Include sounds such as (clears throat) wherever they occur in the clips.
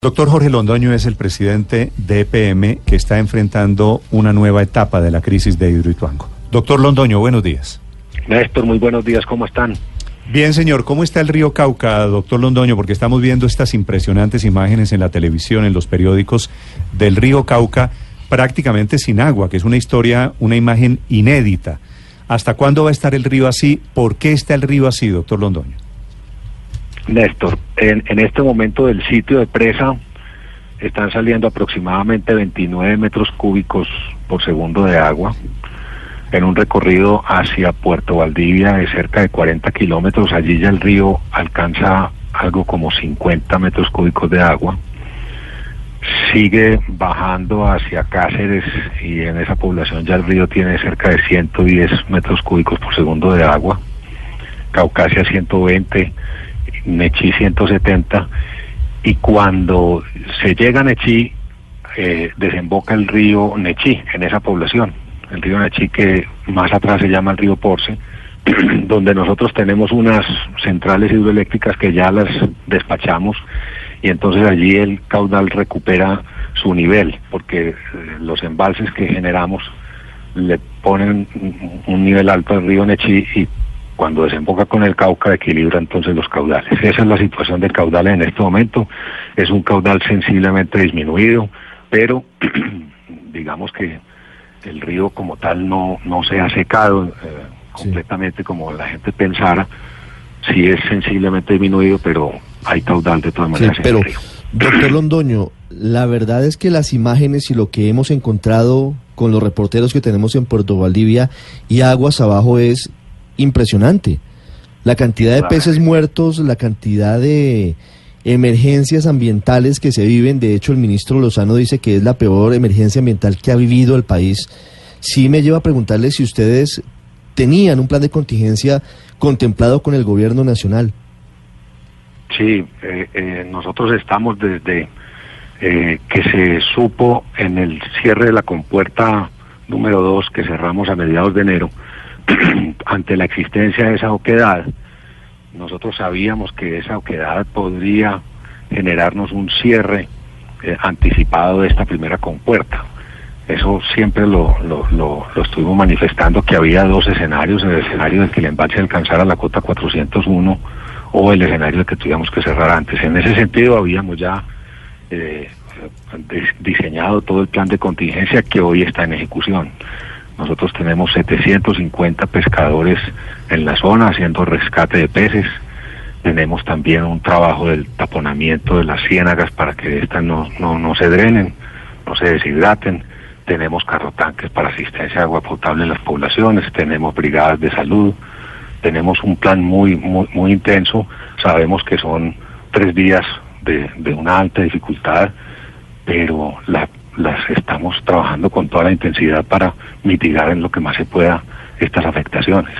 Doctor Jorge Londoño es el presidente de EPM que está enfrentando una nueva etapa de la crisis de Hidroituango. Doctor Londoño, buenos días. Néstor, muy buenos días, ¿cómo están? Bien, señor, ¿cómo está el río Cauca, doctor Londoño? Porque estamos viendo estas impresionantes imágenes en la televisión, en los periódicos del río Cauca prácticamente sin agua, que es una historia, una imagen inédita. ¿Hasta cuándo va a estar el río así? ¿Por qué está el río así, doctor Londoño? Néstor, en, en este momento del sitio de presa están saliendo aproximadamente 29 metros cúbicos por segundo de agua en un recorrido hacia Puerto Valdivia de cerca de 40 kilómetros. Allí ya el río alcanza algo como 50 metros cúbicos de agua. Sigue bajando hacia Cáceres y en esa población ya el río tiene cerca de 110 metros cúbicos por segundo de agua. Caucasia 120, Nechí 170 y cuando se llega a Nechí eh, desemboca el río Nechí en esa población. El río Nechí que más atrás se llama el río Porce, (clears throat) donde nosotros tenemos unas centrales hidroeléctricas que ya las despachamos y entonces allí el caudal recupera su nivel, porque eh, los embalses que generamos le ponen un nivel alto al río Nechí y cuando desemboca con el Cauca equilibra entonces los caudales. Esa es la situación del caudal en este momento. Es un caudal sensiblemente disminuido, pero (clears throat) digamos que el río como tal no, no se ha secado eh, completamente como la gente pensara. Sí es sensiblemente disminuido, pero hay caudal de todas maneras. Sí, pero, en el río. doctor Londoño, la verdad es que las imágenes y lo que hemos encontrado con los reporteros que tenemos en Puerto Valdivia y aguas abajo es impresionante. La cantidad de peces muertos, la cantidad de emergencias ambientales que se viven. De hecho, el ministro Lozano dice que es la peor emergencia ambiental que ha vivido el país. Sí me lleva a preguntarle si ustedes tenían un plan de contingencia contemplado con el gobierno nacional. Sí, eh, eh, nosotros estamos desde eh, que se supo en el cierre de la compuerta número 2 que cerramos a mediados de enero, (clears throat) ante la existencia de esa oquedad, nosotros sabíamos que esa oquedad podría generarnos un cierre eh, anticipado de esta primera compuerta. Eso siempre lo, lo, lo, estuvimos manifestando, que había dos escenarios, el escenario de que el embalse alcanzara la cota 401 o el escenario de que tuviéramos que cerrar antes. En ese sentido habíamos ya eh, dis- diseñado todo el plan de contingencia que hoy está en ejecución. Nosotros tenemos 750 pescadores en la zona haciendo rescate de peces. Tenemos también un trabajo del taponamiento de las ciénagas para que éstas no, no, no se drenen, no se deshidraten. Tenemos carrotanques para asistencia de agua potable en las poblaciones. Tenemos brigadas de salud. Tenemos un plan muy, muy, muy intenso. Sabemos que son tres días de, de una alta dificultad, pero la- las estamos trabajando con toda la intensidad para mitigar en lo que más se pueda estas afectaciones.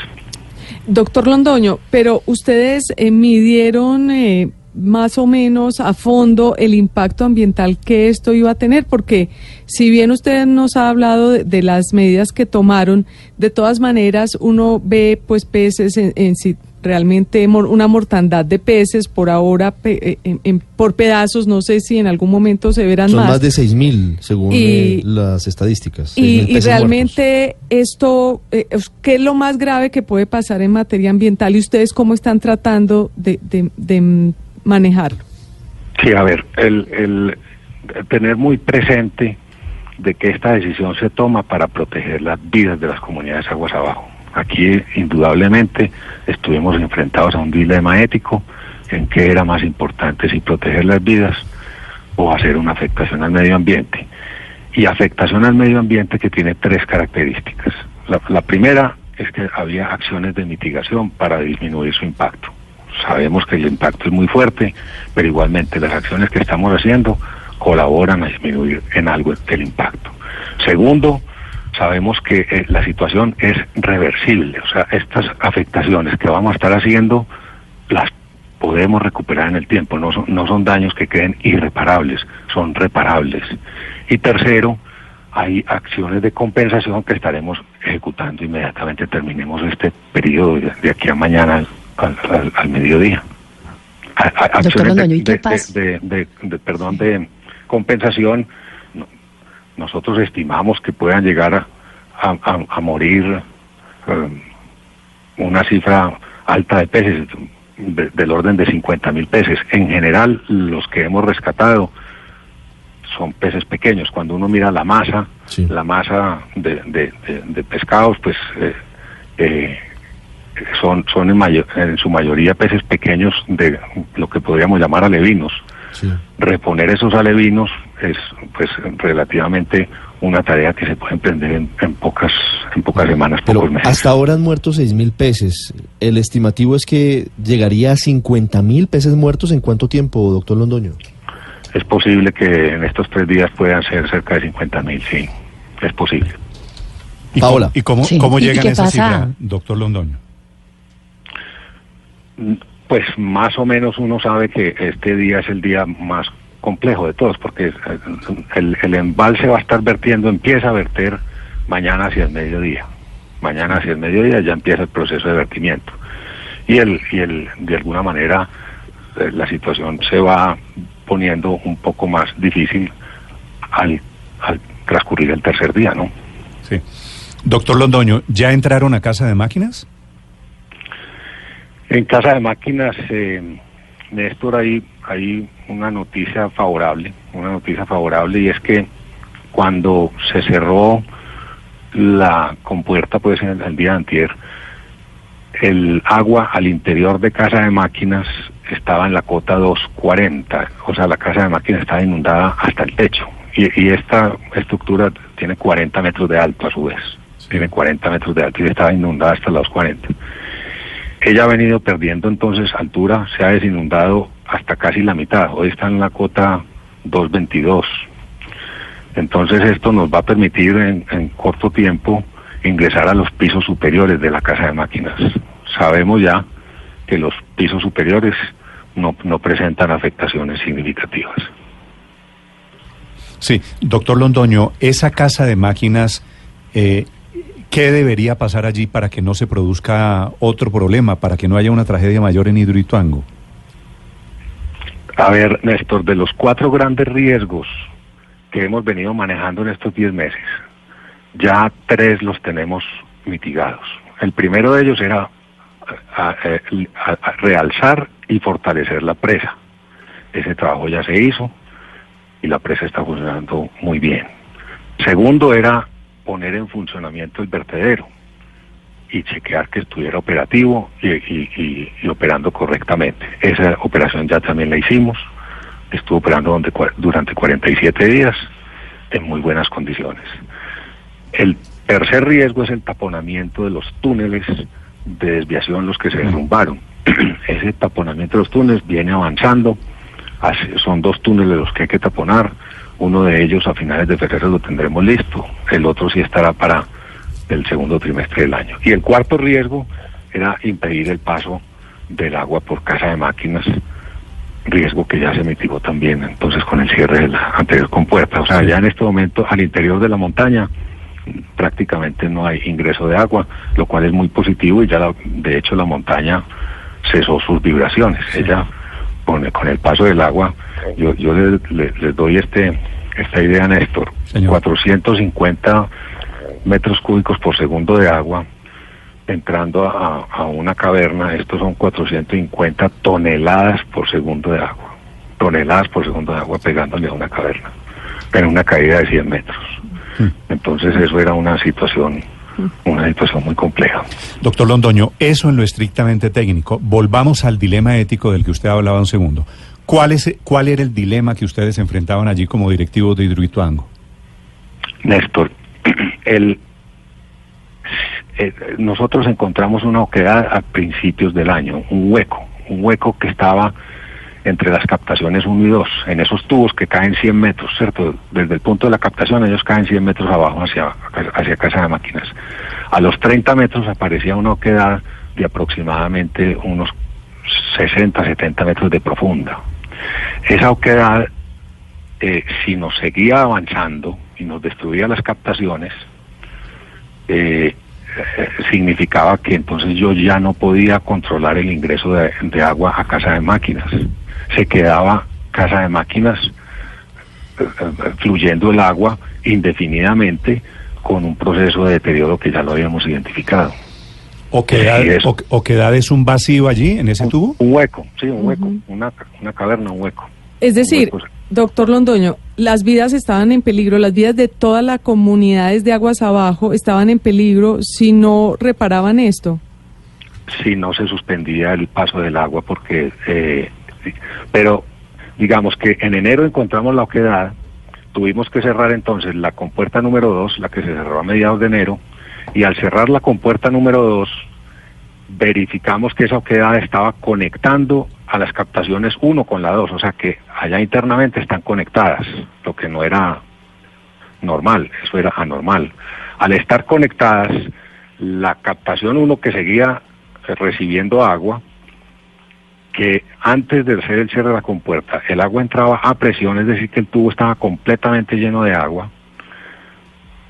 Doctor Londoño, pero ustedes eh, midieron eh, más o menos a fondo el impacto ambiental que esto iba a tener, porque si bien usted nos ha hablado de, de las medidas que tomaron, de todas maneras uno ve pues peces en, en realmente una mortandad de peces por ahora pe- eh, en- en- por pedazos, no sé si en algún momento se verán Son más. más de 6.000 según Y- eh, las estadísticas. 6.000 Y, y peces muertos. realmente esto, eh, ¿qué es lo más grave que puede pasar en materia ambiental y ustedes cómo están tratando de, de- de, manejarlo? Sí, a ver, el, el tener muy presente de que esta decisión se toma para proteger las vidas de las comunidades aguas abajo. Aquí, indudablemente, estuvimos enfrentados a un dilema ético en qué era más importante, si proteger las vidas o hacer una afectación al medio ambiente. Y afectación al medio ambiente que tiene tres características. La, primera es que había acciones de mitigación para disminuir su impacto. sabemos que el impacto es muy fuerte, pero igualmente las acciones que estamos haciendo colaboran a disminuir en algo el impacto. Segundo, sabemos que eh, la situación es reversible, o sea, estas afectaciones que vamos a estar haciendo las podemos recuperar en el tiempo, no son, no son daños que queden irreparables, son reparables. Y tercero, hay acciones de compensación que estaremos ejecutando inmediatamente terminemos este periodo de, aquí a mañana al, mediodía. acciones de, perdón, de compensación, nosotros estimamos que puedan llegar a, morir um, una cifra alta de peces, del orden de 50 mil peces. En general, los que hemos rescatado son peces pequeños. Cuando uno mira la masa, la masa de, pescados, pues eh, eh, son, son en, en, su mayoría peces pequeños de lo que podríamos llamar alevinos. Reponer esos alevinos es pues relativamente una tarea que se puede emprender en, pocas en pocas semanas, pocos meses. Hasta ahora han muerto seis mil peces. El estimativo es que llegaría a 50 mil peces muertos en cuánto tiempo, doctor Londoño. Es posible que en estos tres días puedan ser cerca de 50 mil, sí, es posible. ¿Y Paola. ¿Y cómo, cómo llegan a esa cifra, doctor Londoño? Pues más o menos uno sabe que este día es el día más complejo de todos, porque el, el embalse va a estar vertiendo, empieza a verter mañana hacia el mediodía. Mañana hacia el mediodía ya empieza el proceso de vertimiento. Y, el, y el, de alguna manera eh, la situación se va poniendo un poco más difícil al, al transcurrir el tercer día, ¿no? Sí. Doctor Londoño, ¿ya entraron a Casa de Máquinas? En Casa de Máquinas, eh, Néstor, hay, hay una noticia favorable, una noticia favorable y es que cuando se cerró la compuerta, pues en el, día de antier, el agua al interior de Casa de Máquinas estaba en la cota 240, o sea, la Casa de Máquinas estaba inundada hasta el techo. Y, y esta estructura tiene 40 metros de alto a su vez, tiene 40 metros de alto y estaba inundada hasta los 40. Ella ha venido perdiendo entonces altura, se ha desinundado hasta casi la mitad. Hoy está en la cota 222. Entonces esto nos va a permitir en, corto tiempo ingresar a los pisos superiores de la casa de máquinas. Sabemos ya que los pisos superiores no, no presentan afectaciones significativas. Sí, doctor Londoño, esa casa de máquinas eh, ¿Qué debería pasar allí para que no se produzca otro problema, para que no haya una tragedia mayor en Hidroituango? A ver, Néstor, de los cuatro grandes riesgos que hemos venido manejando en estos diez meses, ya tres los tenemos mitigados. El primero de ellos era realzar y fortalecer la presa. Ese trabajo ya se hizo y la presa está funcionando muy bien. Segundo era poner en funcionamiento el vertedero y chequear que estuviera operativo y, operando correctamente. Esa operación ya también la hicimos, estuvo operando donde, durante 47 días en muy buenas condiciones. El tercer riesgo es el taponamiento de los túneles de desviación, los que se derrumbaron. (clears throat) Ese taponamiento de los túneles viene avanzando, son dos túneles los que hay que taponar, uno de ellos a finales de febrero lo tendremos listo, el otro sí estará para el segundo trimestre del año. Y el cuarto riesgo era impedir el paso del agua por casa de máquinas, riesgo que ya se mitigó también entonces con el cierre de la anterior compuerta. O sea, ya en este momento al interior de la montaña prácticamente no hay ingreso de agua, lo cual es muy positivo y ya de hecho la montaña cesó sus vibraciones. Ella con, con el paso del agua yo, yo les, doy este esta idea, Néstor. 450 metros cúbicos por segundo de agua entrando a, una caverna. Estos son 450 toneladas por segundo de agua. Toneladas por segundo de agua pegándole a una caverna. En una caída de 100 metros. Hmm. Entonces eso era una situación una situación muy compleja. Doctor Londoño, eso en lo estrictamente técnico. Volvamos al dilema ético del que usted hablaba un segundo. ¿Cuál, es, ¿Cuál era el dilema que ustedes enfrentaban allí como directivos de Hidroituango? Néstor, (clears throat) el, nosotros encontramos una oquedad a principios del año, un hueco, un hueco que estaba entre las captaciones 1 y 2, en esos tubos que caen 100 metros, ¿cierto? Desde el punto de la captación ellos caen 100 metros abajo hacia, hacia casa de máquinas. A los 30 metros aparecía una oquedad de aproximadamente unos 60, 70 metros de profunda. Esa oquedad, eh, si nos seguía avanzando y nos destruía las captaciones, eh, eh, significaba que entonces yo ya no podía controlar el ingreso de, de agua a casa de máquinas. Se quedaba casa de máquinas fluyendo el agua indefinidamente con un proceso de deterioro que ya lo habíamos identificado. ¿Oquedad, Sí, eso. o- oquedad es un vacío allí, en ese tubo? Un hueco, sí, un hueco, una, una caverna, un hueco. Es decir, doctor Londoño, las vidas estaban en peligro, las vidas de todas las comunidades de aguas abajo estaban en peligro si no reparaban esto. si no se suspendía el paso del agua porque eh, sí. pero digamos que en enero encontramos la oquedad tuvimos que cerrar entonces la compuerta número 2 la que se cerró a mediados de enero y al cerrar la compuerta número 2 verificamos que esa oquedad estaba conectando a las captaciones 1 con la 2 o sea que allá internamente están conectadas lo que no era normal eso era anormal al estar conectadas la captación 1 que seguía recibiendo agua, que antes de hacer el cierre de la compuerta, el agua entraba a presión, es decir, que el tubo estaba completamente lleno de agua.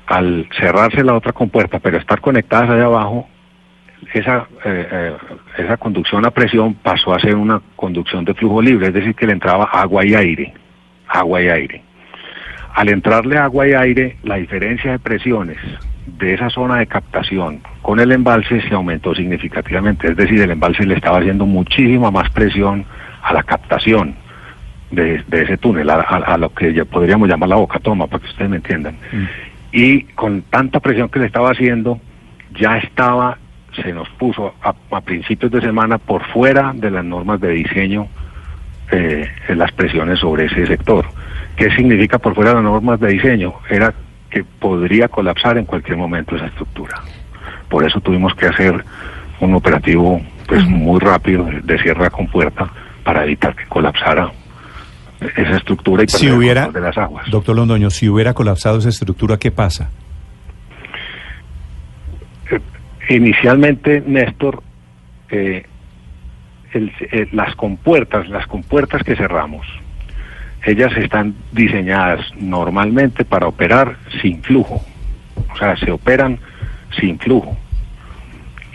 Al cerrarse la otra compuerta, pero estar conectadas allá abajo, esa, eh, eh, esa conducción a presión pasó a ser una conducción de flujo libre, es decir, que le entraba agua y aire, agua y aire. Al entrarle agua y aire, la diferencia de presiones de esa zona de captación con el embalse se aumentó significativamente, es decir, el embalse le estaba haciendo muchísima más presión a la captación de, de ese túnel, a, a- a lo que ya podríamos llamar la boca toma, para que ustedes me entiendan. Y con tanta presión que le estaba haciendo, ya estaba, se nos puso a, a principios de semana por fuera de las normas de diseño eh, las presiones sobre ese sector. ¿Qué significa por fuera de las normas de diseño? Era que podría colapsar en cualquier momento esa estructura. Por eso tuvimos que hacer un operativo pues muy rápido de, cierre a compuerta para evitar que colapsara esa estructura y Si perder hubiera, de las aguas. doctor Londoño, si hubiera colapsado esa estructura, ¿qué pasa? Inicialmente, Néstor, eh, el- eh, las compuertas, las compuertas que cerramos, ellas están diseñadas normalmente para operar sin flujo, o sea, se operan sin flujo.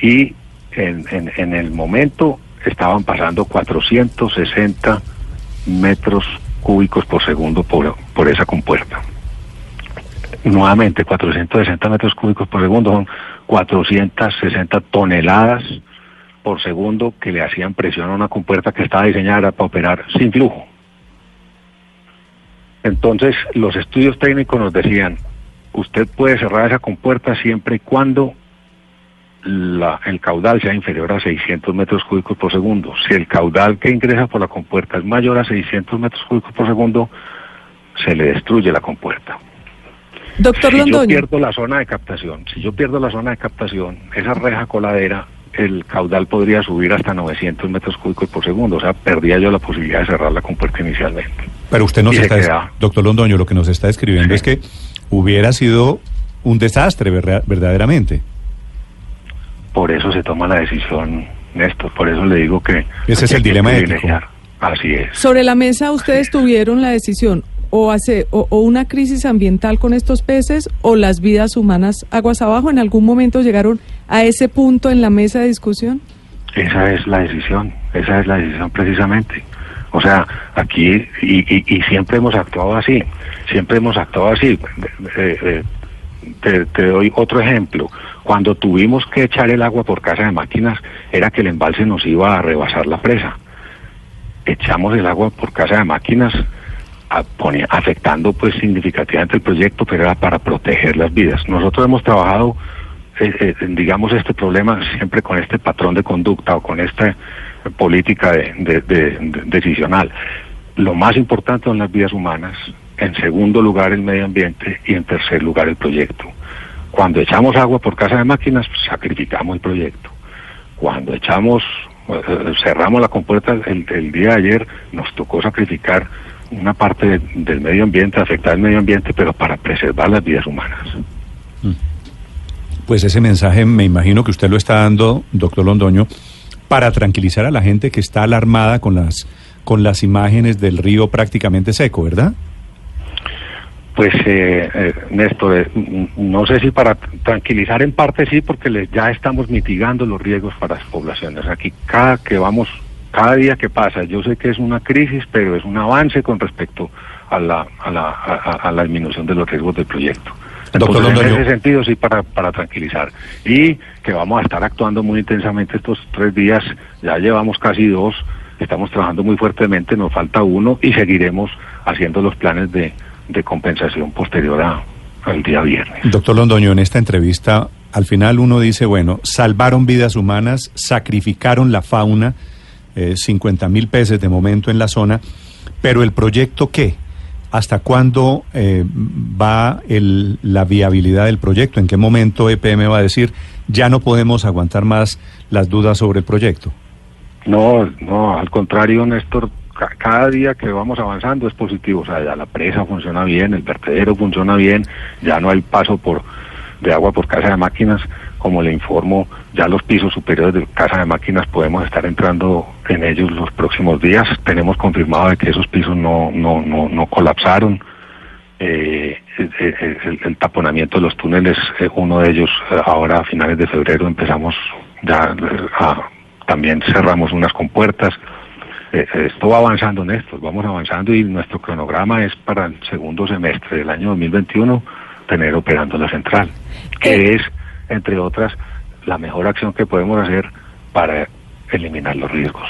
Y en, en- en el momento estaban pasando 460 metros cúbicos por segundo por, por esa compuerta. Nuevamente, 460 metros cúbicos por segundo son 460 toneladas por segundo que le hacían presión a una compuerta que estaba diseñada para operar sin flujo. Entonces, los estudios técnicos nos decían, usted puede cerrar esa compuerta siempre y cuando la- el caudal sea inferior a 600 metros cúbicos por segundo. Si el caudal que ingresa por la compuerta es mayor a 600 metros cúbicos por segundo, se le destruye la compuerta. Doctor si yo pierdo la zona de captación, si yo pierdo la zona de captación, esa reja coladera, el caudal podría subir hasta 900 metros cúbicos por segundo. O sea, perdía yo la posibilidad de cerrar la compuerta inicialmente. Pero usted nos Y se está, queda. doctor Londoño, lo que nos está describiendo Sí. es que hubiera sido un desastre, verdaderamente. Por eso se toma la decisión, Néstor. Por eso le digo que... Ese es el dilema ético. Así es. Sobre la mesa ustedes tuvieron la decisión o, hace, o, una crisis ambiental con estos peces o las vidas humanas aguas abajo. ¿En algún momento llegaron a ese punto en la mesa de discusión? Esa es la decisión, esa es la decisión precisamente. O sea, aquí, y, y- siempre hemos actuado así, siempre hemos actuado así. Eh, eh, te, doy otro ejemplo. Cuando tuvimos que echar el agua por casa de máquinas, era que el embalse nos iba a rebasar la presa. Echamos el agua por casa de máquinas, afectando pues significativamente el proyecto, pero era para proteger las vidas. Nosotros hemos trabajado eh, eh, digamos, este problema siempre con este patrón de conducta o con esta política de, de- de- de- decisional. Lo más importante son las vidas humanas, en segundo lugar el medio ambiente y en tercer lugar el proyecto. Cuando echamos agua por casa de máquinas, pues, sacrificamos el proyecto. Cuando echamos eh, cerramos la compuerta el día de ayer, nos tocó sacrificar una parte de- del medio ambiente, afectar el medio ambiente, pero para preservar las vidas humanas. Pues ese mensaje me imagino que usted lo está dando, doctor Londoño, para tranquilizar a la gente que está alarmada con las, con las imágenes del río prácticamente seco, ¿verdad? Pues, eh, eh, Néstor, eh, no sé si para tranquilizar en parte sí, porque ya estamos mitigando los riesgos para las poblaciones. Aquí cada que vamos, cada día que pasa, yo sé que es una crisis, pero es un avance con respecto a la, a la, a, la disminución de los riesgos del proyecto. Doctor Entonces, en Londoño. ese sentido sí para, para tranquilizar. Y que vamos a estar actuando muy intensamente estos tres días, ya llevamos casi dos, estamos trabajando muy fuertemente, nos falta uno y seguiremos haciendo los planes de, de compensación posterior a- al día viernes. Doctor Londoño, en esta entrevista, al final uno dice, bueno, salvaron vidas humanas, sacrificaron la fauna, eh, 50 mil peces de momento en la zona, pero el proyecto qué? ¿Hasta cuándo eh, va el- la viabilidad del proyecto? ¿En qué momento EPM va a decir, ya no podemos aguantar más las dudas sobre el proyecto? No, no, al contrario, Néstor, ca- cada día que vamos avanzando es positivo. O sea, ya la presa funciona bien, el vertedero funciona bien, ya no hay paso por de agua por casa de máquinas. Como le informo, ya los pisos superiores de casa de máquinas podemos estar entrando en ellos los próximos días. Tenemos confirmado de que esos pisos no, no, no, no colapsaron. Eh, el, el- taponamiento de los túneles, eh, uno de ellos eh, ahora a finales de febrero empezamos ya eh, a, también cerramos unas compuertas. Eh, eh, esto va avanzando, Néstor, vamos avanzando y nuestro cronograma es para el segundo semestre del año 2021 tener operando la central, que es, entre otras, la mejor acción que podemos hacer para eliminar los riesgos.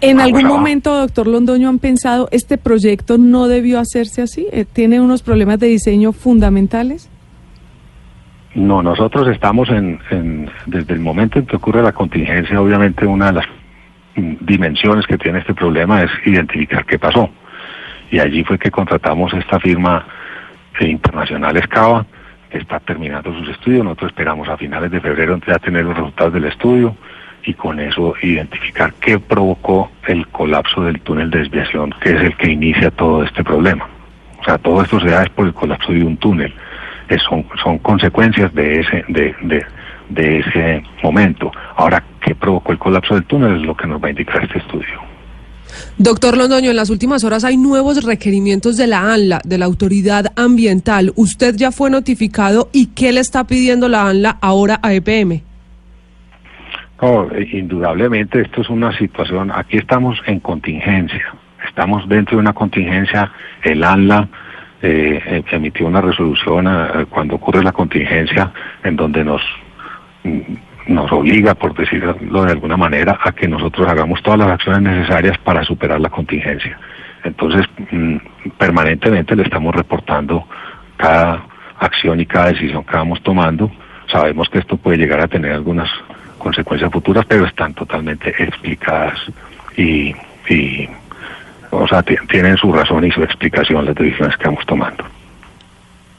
¿En Vamos algún abajo. momento, doctor Londoño, han pensado, este proyecto no debió hacerse así? Eh, ¿Tiene unos problemas de diseño fundamentales? No, nosotros estamos en, en- desde el momento en que ocurre la contingencia, obviamente una de las dimensiones que tiene este problema es identificar qué pasó. Y allí fue que contratamos esta firma eh, internacional Escava, está terminando sus estudios. Nosotros esperamos a finales de febrero ya tener los resultados del estudio y con eso identificar qué provocó el colapso del túnel de desviación, que es el que inicia todo este problema. O sea, todo esto se da por el colapso de un túnel. Son, son consecuencias de ese, de, de ese momento. Ahora, ¿qué provocó el colapso del túnel? Es lo que nos va a indicar este estudio. Doctor Londoño, en las últimas horas hay nuevos requerimientos de la ANLA, de la Autoridad Ambiental. ¿Usted ya fue notificado y qué le está pidiendo la ANLA ahora a EPM? No, eh, indudablemente esto es una situación, aquí estamos en contingencia, estamos dentro de una contingencia, el ANLA eh, eh, emitió una resolución eh, cuando ocurre la contingencia en donde nos, mm, nos obliga, por decirlo de alguna manera, a que nosotros hagamos todas las acciones necesarias para superar la contingencia. Entonces, mm, permanentemente le estamos reportando cada acción y cada decisión que vamos tomando. Sabemos que esto puede llegar a tener algunas consecuencias futuras, pero están totalmente explicadas y, o sea, ti- tienen su razón y su explicación las decisiones que vamos tomando.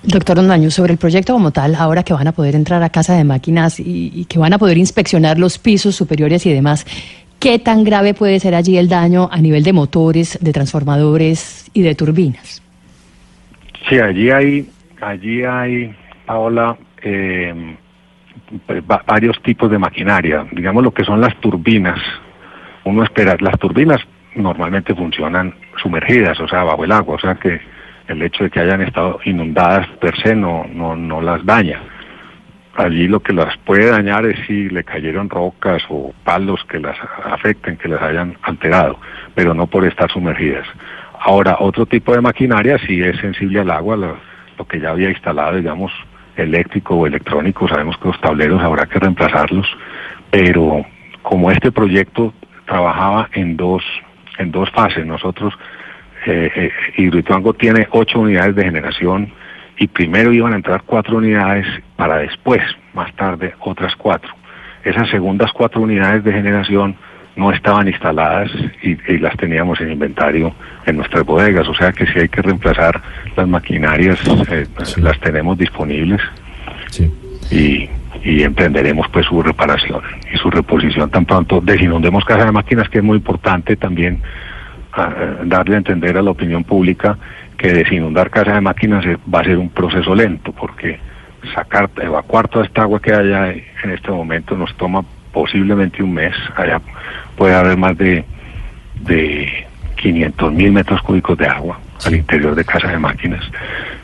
Doctor Londaño, sobre el proyecto como tal, ahora que van a poder entrar a casa de máquinas y, y que van a poder inspeccionar los pisos superiores y demás, ¿qué tan grave puede ser allí el daño a nivel de motores, de transformadores y de turbinas? Sí, allí hay, allí hay, Paola, eh, va- varios tipos de maquinaria. Digamos lo que son las turbinas. Uno espera, las turbinas normalmente funcionan sumergidas, o sea, bajo el agua, o sea que el hecho de que hayan estado inundadas per se no, no, no las daña. Allí lo que las puede dañar es si le cayeron rocas o palos que las afecten, que las hayan alterado, pero no por estar sumergidas. Ahora, otro tipo de maquinaria sí es sensible al agua, lo, lo que ya había instalado, digamos, eléctrico o electrónico, sabemos que los tableros habrá que reemplazarlos, pero como este proyecto trabajaba en dos, en dos fases, nosotros, eh, eh, Hidroituango tiene ocho unidades de generación y primero iban a entrar cuatro unidades para después, más tarde, otras cuatro. Esas segundas cuatro unidades de generación no estaban instaladas y, y las teníamos en inventario en nuestras bodegas, o sea que si hay que reemplazar las maquinarias, eh, las tenemos disponibles Sí. y, y emprenderemos pues su reparación y su reposición tan pronto desinundemos casa de máquinas que es muy importante también darle a entender a la opinión pública que desinundar casa de máquinas va a ser un proceso lento porque sacar evacuar toda esta agua que haya en este momento nos toma posiblemente un mes allá puede haber más de de 500 mil metros cúbicos de agua al interior de casa de máquinas.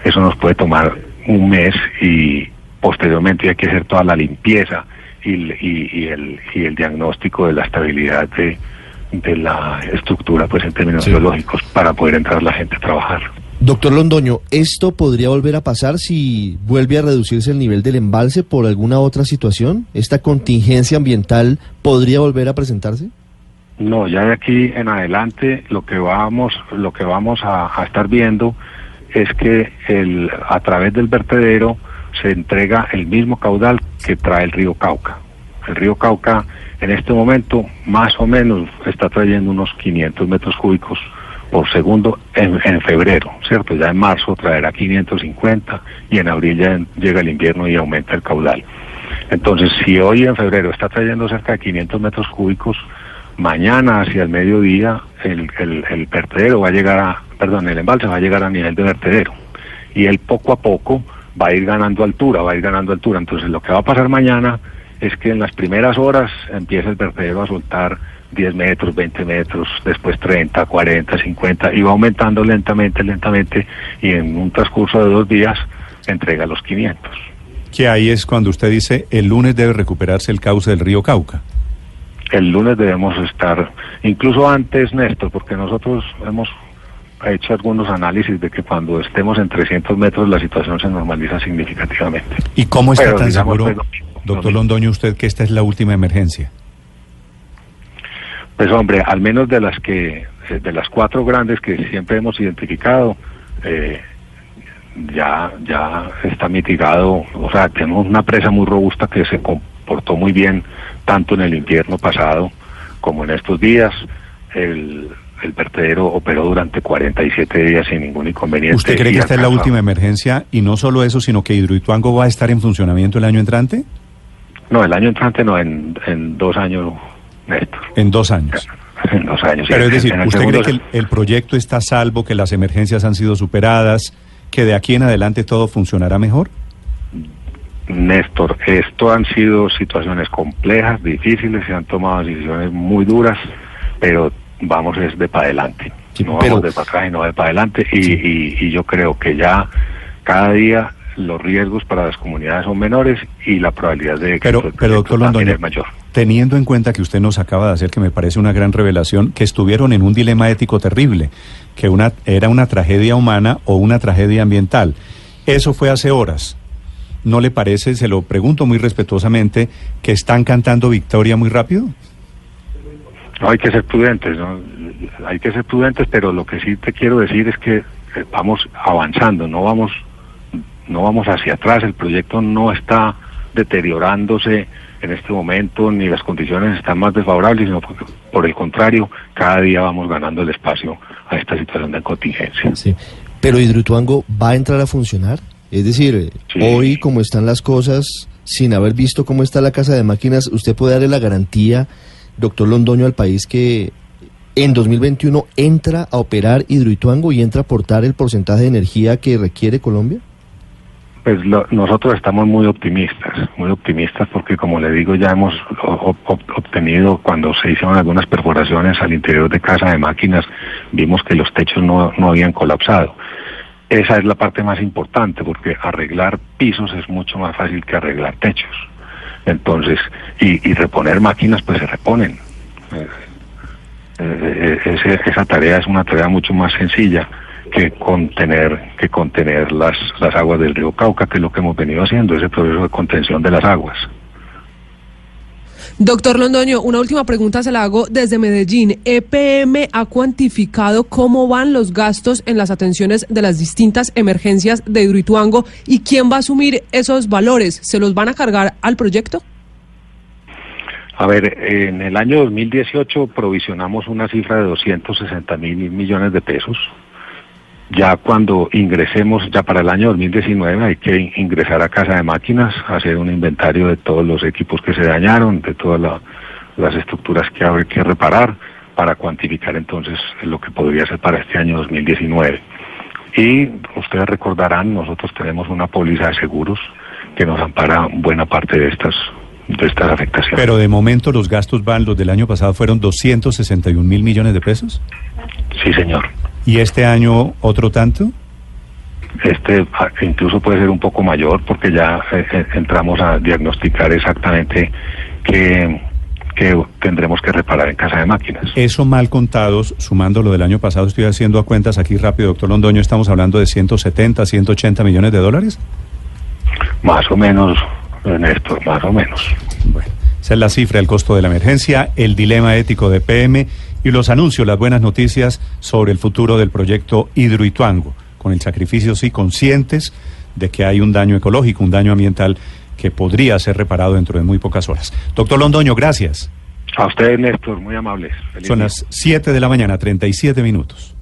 Eso nos puede tomar un mes y posteriormente hay que hacer toda la limpieza y, el- y- y el, y el diagnóstico de la estabilidad de, de la estructura pues en términos Sí. biológicos para poder entrar la gente a trabajar. Doctor Londoño, ¿esto podría volver a pasar si vuelve a reducirse el nivel del embalse por alguna otra situación? ¿Esta contingencia ambiental podría volver a presentarse? No, ya de aquí en adelante lo que vamos, lo que vamos a, a estar viendo es que el, a través del vertedero se entrega el mismo caudal que trae el río Cauca. El río Cauca en este momento más o menos está trayendo unos 500 metros cúbicos por segundo en, en febrero, ¿cierto? Ya en marzo traerá 550 y en abril ya llega el invierno y aumenta el caudal. Entonces, si hoy en febrero está trayendo cerca de 500 metros cúbicos, mañana hacia el mediodía el, el, el vertedero va a llegar a, perdón, el embalse va a llegar a nivel de vertedero. Y él poco a poco va a ir ganando altura, va a ir ganando altura. Entonces, lo que va a pasar mañana es que en las primeras horas empieza el vertedero a soltar 10 metros, 20 metros, después 30, 40, 50 y va aumentando lentamente, lentamente y en un transcurso de dos días entrega los 500. Que ahí es cuando usted dice el lunes debe recuperarse el cauce del río Cauca. El lunes debemos estar, incluso antes, Néstor, porque nosotros hemos hecho algunos análisis de que cuando estemos en 300 metros la situación se normaliza significativamente. ¿Y cómo está Pero, tan digamos, seguro, pues, doctor. Londoño, usted que esta es la última emergencia? Pues hombre, al menos de las que, eh, de las cuatro grandes que siempre hemos identificado, eh, ya, ya está mitigado, o sea, tenemos una presa muy robusta que se comportó muy bien tanto en el invierno pasado como en estos días. El, el vertedero operó durante 47 días sin ningún inconveniente. ¿Usted cree que esta es la última emergencia y no solo eso, sino que Hidroituango va a estar en funcionamiento el año entrante? No, el año entrante no, en, en dos años, Néstor. En dos años. (laughs) En dos años. Pero es decir, ¿usted cree que el, el proyecto está a salvo, que las emergencias han sido superadas, que de aquí en adelante todo funcionará mejor? Néstor, esto han sido situaciones complejas, difíciles, se han tomado decisiones muy duras, pero vamos es de para adelante. Sí, no pero- vamos de para atrás y no de para adelante. Y, y- y yo creo que ya cada día los riesgos para las comunidades son menores y la probabilidad de que Pero, el pero doctor Londoño, es mayor. teniendo en cuenta que usted nos acaba de hacer, que me parece una gran revelación, que estuvieron en un dilema ético terrible, que una, era una tragedia humana o una tragedia ambiental. Eso fue hace horas. ¿No le parece, se lo pregunto muy respetuosamente, que están cantando victoria muy rápido? No, hay que ser prudentes, ¿no? Hay que ser prudentes, pero lo que sí te quiero decir es que eh, vamos avanzando, no vamos, no vamos hacia atrás. El proyecto no está deteriorándose en este momento, ni las condiciones están más desfavorables, sino porque, por el contrario, cada día vamos ganando el espacio a esta situación de contingencia. Sí. Pero Hidroituango va a entrar a funcionar. Es decir, eh, Sí. hoy como están las cosas, sin haber visto cómo está la casa de máquinas, ¿usted puede darle la garantía, doctor Londoño, al país que en 2021 entra a operar Hidroituango y entra a aportar el porcentaje de energía que requiere Colombia? Pues nosotros estamos muy optimistas, muy optimistas porque como le digo ya hemos obtenido cuando se hicieron algunas perforaciones al interior de casa de máquinas, vimos que los techos no, no habían colapsado. Esa es la parte más importante porque arreglar pisos es mucho más fácil que arreglar techos. Entonces, y, y reponer máquinas pues se reponen. Eh, eh, ese- esa tarea es una tarea mucho más sencilla que contener que contener las, las aguas del río Cauca, que es lo que hemos venido haciendo, ese proceso de contención de las aguas. Doctor Londoño, una última pregunta se la hago desde Medellín. ¿EPM ha cuantificado cómo van los gastos en las atenciones de las distintas emergencias de Hidroituango y quién va a asumir esos valores? ¿Se los van a cargar al proyecto? A ver, en el año 2018 provisionamos una cifra de 260 mil millones de pesos Ya cuando ingresemos, ya para el año 2019, hay que ingresar a casa de máquinas, hacer un inventario de todos los equipos que se dañaron, de todas la- las estructuras que habrá que reparar, para cuantificar entonces lo que podría ser para este año 2019. Y ustedes recordarán, nosotros tenemos una póliza de seguros que nos ampara buena parte de estas, de estas afectaciones. Pero de momento los gastos van, los del año pasado fueron 261 mil millones de pesos. Sí, señor. ¿Y este año otro tanto? Este ah, incluso puede ser un poco mayor porque ya eh, eh, entramos a diagnosticar exactamente qué, qué tendremos que reparar en casa de máquinas. Eso mal contados, sumando lo del año pasado, estoy haciendo a cuentas aquí rápido, doctor Londoño, estamos hablando de 170, 180 millones de dólares. Más o menos, Néstor, más o menos. Bueno, esa es la cifra, el costo de la emergencia, el dilema ético de PM y los anuncios, las buenas noticias sobre el futuro del proyecto Hidroituango, con el sacrificio sí conscientes de que hay un daño ecológico, un daño ambiental que podría ser reparado dentro de muy pocas horas. Doctor Londoño, gracias. A ustedes, Néstor, muy amables. Feliz Son día. las 7 de la mañana, 37 minutos.